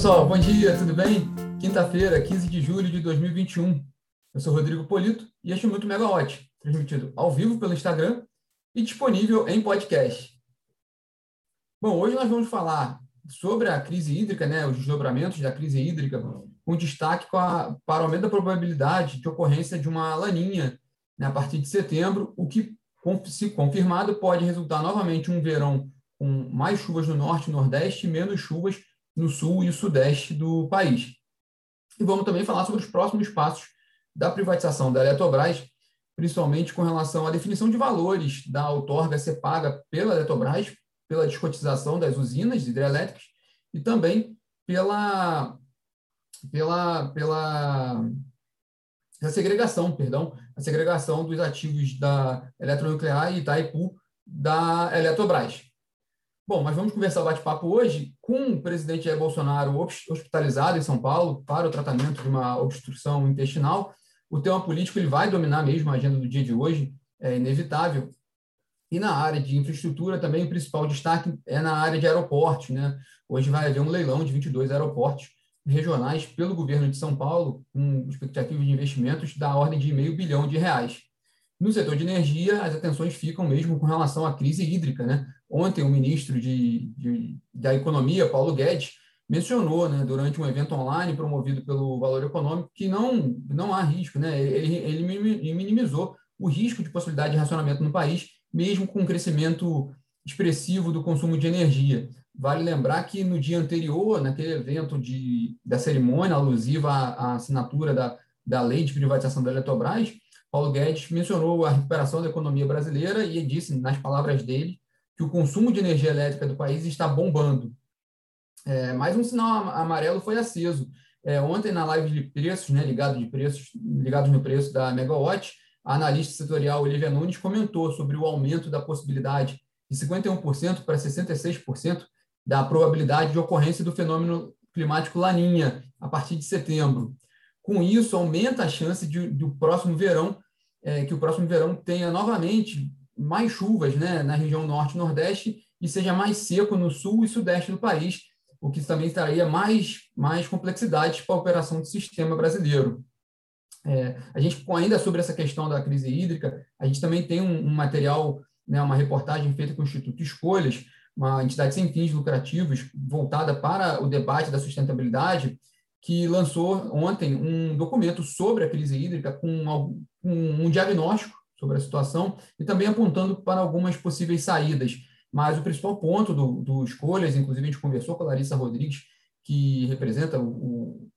pessoal, bom dia, tudo bem? Quinta-feira, 15 de julho de 2021. Eu sou Rodrigo Polito e este é o Muito Megawatt, transmitido ao vivo pelo Instagram e disponível em podcast. Bom, hoje nós vamos falar sobre a crise hídrica, né, os desdobramentos da crise hídrica, com destaque a, para o aumento da probabilidade de ocorrência de uma laninha né, a partir de setembro, o que, se confirmado, pode resultar novamente um verão com mais chuvas no norte e nordeste e menos chuvas no sul e sudeste do país. E vamos também falar sobre os próximos passos da privatização da Eletrobras, principalmente com relação à definição de valores da outorga ser paga pela Eletrobras, pela descotização das usinas hidrelétricas e também pela, pela, pela a segregação, perdão, a segregação dos ativos da Eletronuclear e Itaipu da Eletrobras. Bom, mas vamos conversar o bate-papo hoje com o presidente Jair Bolsonaro hospitalizado em São Paulo para o tratamento de uma obstrução intestinal. O tema político ele vai dominar mesmo a agenda do dia de hoje, é inevitável. E na área de infraestrutura também o principal destaque é na área de aeroportos. Né? Hoje vai haver um leilão de 22 aeroportos regionais pelo governo de São Paulo, com expectativa de investimentos da ordem de meio bilhão de reais. No setor de energia, as atenções ficam mesmo com relação à crise hídrica. Né? Ontem, o ministro de, de da Economia, Paulo Guedes, mencionou, né, durante um evento online promovido pelo Valor Econômico, que não, não há risco. Né? Ele, ele minimizou o risco de possibilidade de racionamento no país, mesmo com um crescimento expressivo do consumo de energia. Vale lembrar que no dia anterior, naquele evento de, da cerimônia alusiva à, à assinatura da, da lei de privatização da Eletrobras, Paulo Guedes mencionou a recuperação da economia brasileira e disse, nas palavras dele, que o consumo de energia elétrica do país está bombando. É, mais um sinal amarelo foi aceso. É, ontem, na live de preços, né, ligado de preços, ligados no preço da Megawatt, a analista setorial Olivia Nunes comentou sobre o aumento da possibilidade de 51% para 66% da probabilidade de ocorrência do fenômeno climático Laninha a partir de setembro. Com isso, aumenta a chance de, do próximo verão, é, que o próximo verão tenha novamente mais chuvas né, na região norte e nordeste e seja mais seco no sul e sudeste do país, o que também traria mais, mais complexidades para a operação do sistema brasileiro. É, a gente, ainda sobre essa questão da crise hídrica, a gente também tem um, um material, né, uma reportagem feita com o Instituto Escolhas, uma entidade sem fins lucrativos voltada para o debate da sustentabilidade, que lançou ontem um documento sobre a crise hídrica com um diagnóstico sobre a situação e também apontando para algumas possíveis saídas. Mas o principal ponto do, do Escolhas, inclusive a gente conversou com a Larissa Rodrigues, que representa o,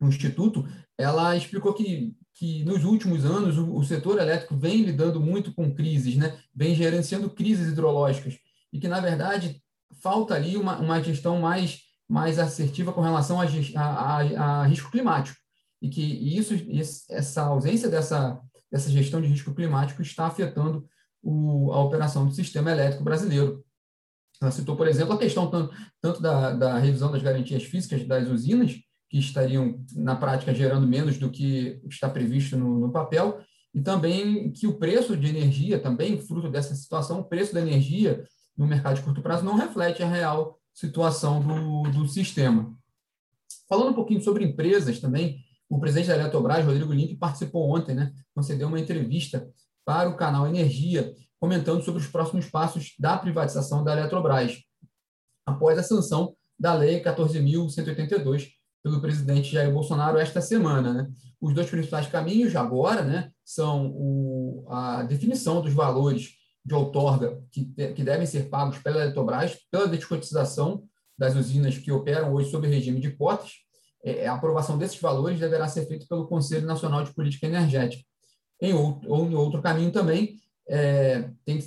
o, Instituto, ela explicou que, que nos últimos anos o, o setor elétrico vem lidando muito com crises, né? vem gerenciando crises hidrológicas e que, na verdade, falta ali uma, uma gestão mais, mais assertiva com relação a, a, a, a risco climático. E que isso, essa ausência dessa, dessa gestão de risco climático está afetando o, a operação do sistema elétrico brasileiro. Ela citou, por exemplo, a questão tanto, tanto da, da revisão das garantias físicas das usinas, que estariam, na prática, gerando menos do que está previsto no, no papel, e também que o preço de energia, também fruto dessa situação, o preço da energia no mercado de curto prazo não reflete a real situação do, do sistema. Falando um pouquinho sobre empresas também, o presidente da Eletrobras, Rodrigo Limpe, participou ontem, né, concedeu uma entrevista para o canal Energia, comentando sobre os próximos passos da privatização da Eletrobras, após a sanção da Lei 14.182 pelo presidente Jair Bolsonaro esta semana. Né? Os dois principais caminhos agora né, são o, a definição dos valores de outorga que, que devem ser pagos pela Eletrobras, pela descotização das usinas que operam hoje sob regime de cotas, a aprovação desses valores deverá ser feita pelo Conselho Nacional de Política Energética. Em outro, ou outro caminho também, é, tem,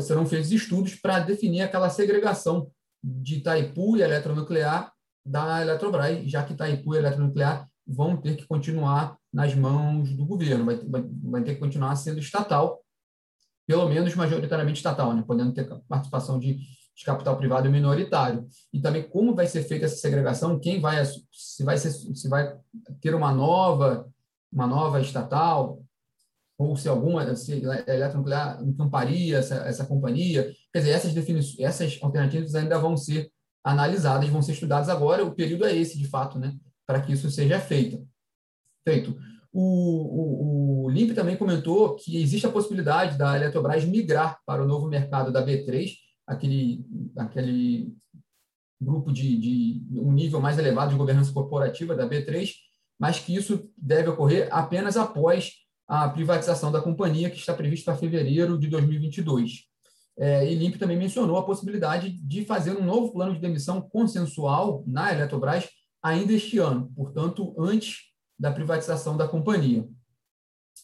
serão feitos estudos para definir aquela segregação de Itaipu e eletronuclear da Eletrobras, já que Itaipu e eletronuclear vão ter que continuar nas mãos do governo, vai, vai, vai ter que continuar sendo estatal, pelo menos majoritariamente estatal, né? podendo ter participação de, de capital privado minoritário. E também como vai ser feita essa segregação, quem vai se vai ser, se vai ter uma nova uma nova estatal ou se alguma se a eletronuclear encamparia essa, essa companhia, quer dizer, essas definições, essas alternativas ainda vão ser analisadas, vão ser estudadas agora. O período é esse, de fato, né, para que isso seja feito. feito. O, o, o Limp também comentou que existe a possibilidade da Eletrobras migrar para o novo mercado da B3, aquele, aquele grupo de, de um nível mais elevado de governança corporativa da B3, mas que isso deve ocorrer apenas após a privatização da companhia, que está prevista para fevereiro de 2022. É, e Limp também mencionou a possibilidade de fazer um novo plano de demissão consensual na Eletrobras ainda este ano, portanto, antes da privatização da companhia.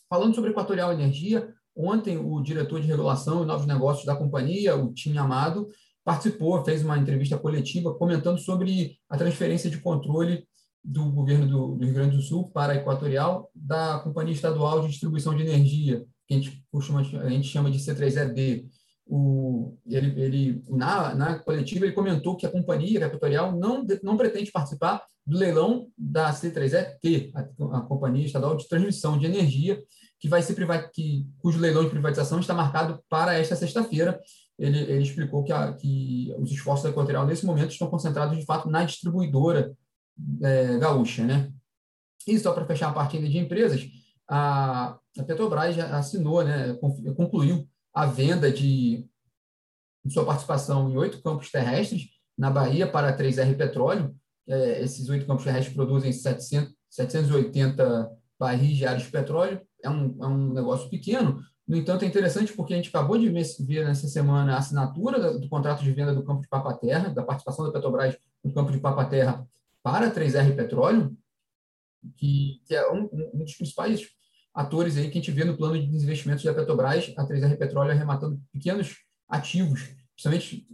Falando sobre Equatorial Energia, ontem o diretor de regulação e novos negócios da companhia, o Tim Amado, participou, fez uma entrevista coletiva comentando sobre a transferência de controle do governo do, do Rio Grande do Sul para a Equatorial da Companhia Estadual de Distribuição de Energia, que a gente, costuma, a gente chama de C3ED. O, ele, ele, na, na coletiva, ele comentou que a companhia a Equatorial não, não pretende participar do leilão da C3ET, a, a Companhia Estadual de Transmissão de Energia, que vai ser que, cujo leilão de privatização está marcado para esta sexta-feira ele, ele explicou que, a, que os esforços da Equatorial, nesse momento, estão concentrados, de fato, na distribuidora é, gaúcha. Né? E só para fechar a parte ainda de empresas, a, a Petrobras já assinou, né, concluiu a venda de, de sua participação em oito campos terrestres na Bahia para a 3R Petróleo. É, esses oito campos terrestres produzem 700, 780 barris diários de petróleo. É um, é um negócio pequeno, no entanto, é interessante porque a gente acabou de ver nessa semana a assinatura do contrato de venda do campo de Papaterra, da participação da Petrobras no campo de Papaterra para a 3R Petróleo, que, que é um, um, dos principais atores aí que a gente vê no plano de investimentos da Petrobras, a 3R Petróleo arrematando pequenos ativos, principalmente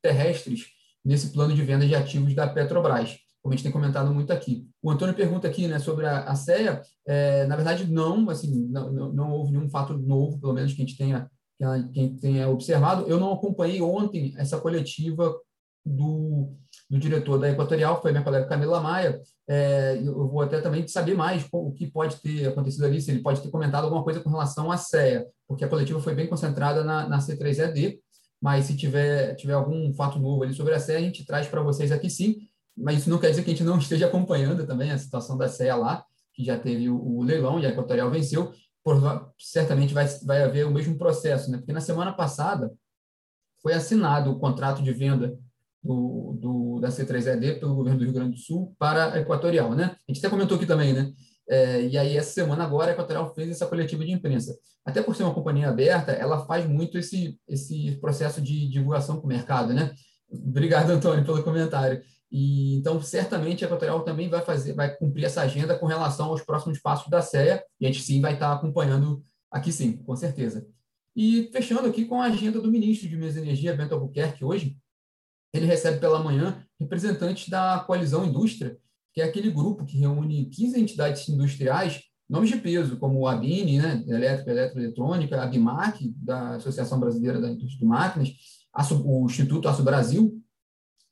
terrestres, nesse plano de venda de ativos da Petrobras como a gente tem comentado muito aqui. O Antônio pergunta aqui né, sobre a, a CEA. É, na verdade, não, assim, não, não, não, houve nenhum fato novo, pelo menos que a gente tenha, que a gente tenha observado. Eu não acompanhei ontem essa coletiva do, do diretor da Equatorial, que foi minha colega Camila Maia. É, eu vou até também saber mais o que pode ter acontecido ali, se ele pode ter comentado alguma coisa com relação à CEA, porque a coletiva foi bem concentrada na, na C3ED, mas se tiver, tiver algum fato novo ali sobre a CEA, a gente traz para vocês aqui sim mas isso não quer dizer que a gente não esteja acompanhando também a situação da CEA lá, que já teve o, o leilão e a Equatorial venceu, por, certamente vai, vai haver o mesmo processo, né? porque na semana passada foi assinado o contrato de venda do, do, da C3ED pelo governo do Rio Grande do Sul para a Equatorial. Né? A gente até comentou aqui também, né? É, e aí, essa semana agora, a Equatorial fez essa coletiva de imprensa. Até por ser uma companhia aberta, ela faz muito esse, esse processo de divulgação com o mercado, né? Obrigado, Antônio, pelo comentário. E, então, certamente, a Equatorial também vai fazer, vai cumprir essa agenda com relação aos próximos passos da CEA, e a gente sim vai estar acompanhando aqui sim, com certeza. E fechando aqui com a agenda do ministro de Minas e Energia, Bento Albuquerque, hoje, ele recebe pela manhã representantes da Coalizão Indústria, que é aquele grupo que reúne 15 entidades industriais, nomes de peso, como a ABINE, né, Elétrica, Eletroeletrônica, a BIMAC, da Associação Brasileira da Indústria de Máquinas, o Instituto Aço Brasil,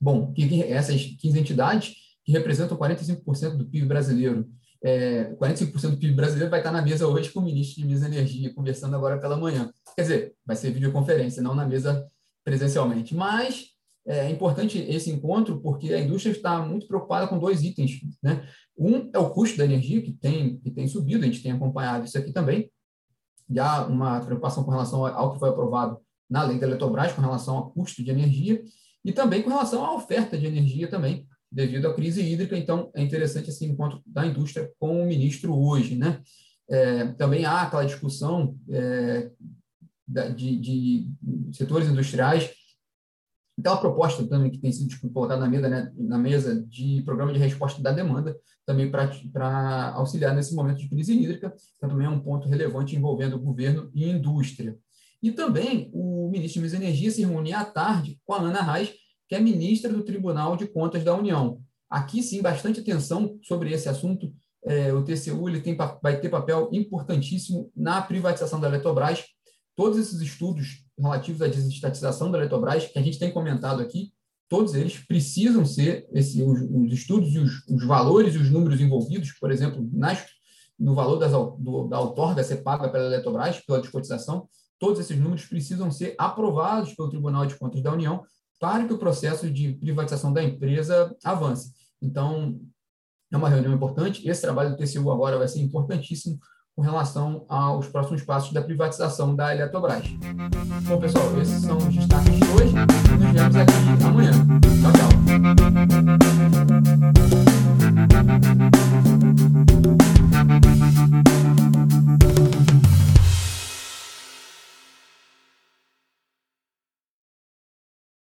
Bom, que, essas 15 entidades que representam 45% do PIB brasileiro. É, 45% do PIB brasileiro vai estar na mesa hoje com o ministro de Minas e Energia, conversando agora pela manhã. Quer dizer, vai ser videoconferência, não na mesa presencialmente. Mas é importante esse encontro porque a indústria está muito preocupada com dois itens. Né? Um é o custo da energia, que tem, que tem subido, a gente tem acompanhado isso aqui também. Já uma preocupação com relação ao que foi aprovado na lei da Eletrobras, com relação ao custo de energia e também com relação à oferta de energia também, devido à crise hídrica. Então, é interessante esse encontro da indústria com o ministro hoje. Né? É, também há aquela discussão é, de, de, setores industriais, aquela proposta também que tem sido colocada na mesa, né, na mesa de programa de resposta da demanda, também para auxiliar nesse momento de crise hídrica, então também é um ponto relevante envolvendo o governo e indústria. E também o ministro de Minas e Energia se reuniu à tarde com a Ana Reis, que é ministra do Tribunal de Contas da União. Aqui, sim, bastante atenção sobre esse assunto. É, o TCU ele tem, vai ter papel importantíssimo na privatização da Eletrobras. Todos esses estudos relativos à desestatização da Eletrobras, que a gente tem comentado aqui, todos eles precisam ser, esse, os, os estudos e os, os, valores e os números envolvidos, por exemplo, nas, no valor das, do, da outorga ser paga pela Eletrobras, pela descotização, todos esses números precisam ser aprovados pelo Tribunal de Contas da União, para que o processo de privatização da empresa avance. Então, é uma reunião importante. Esse trabalho do TCU agora vai ser importantíssimo com relação aos próximos passos da privatização da Eletrobras. Bom, pessoal, esses são os destaques de hoje. Nos vemos aqui amanhã. Tchau, tchau.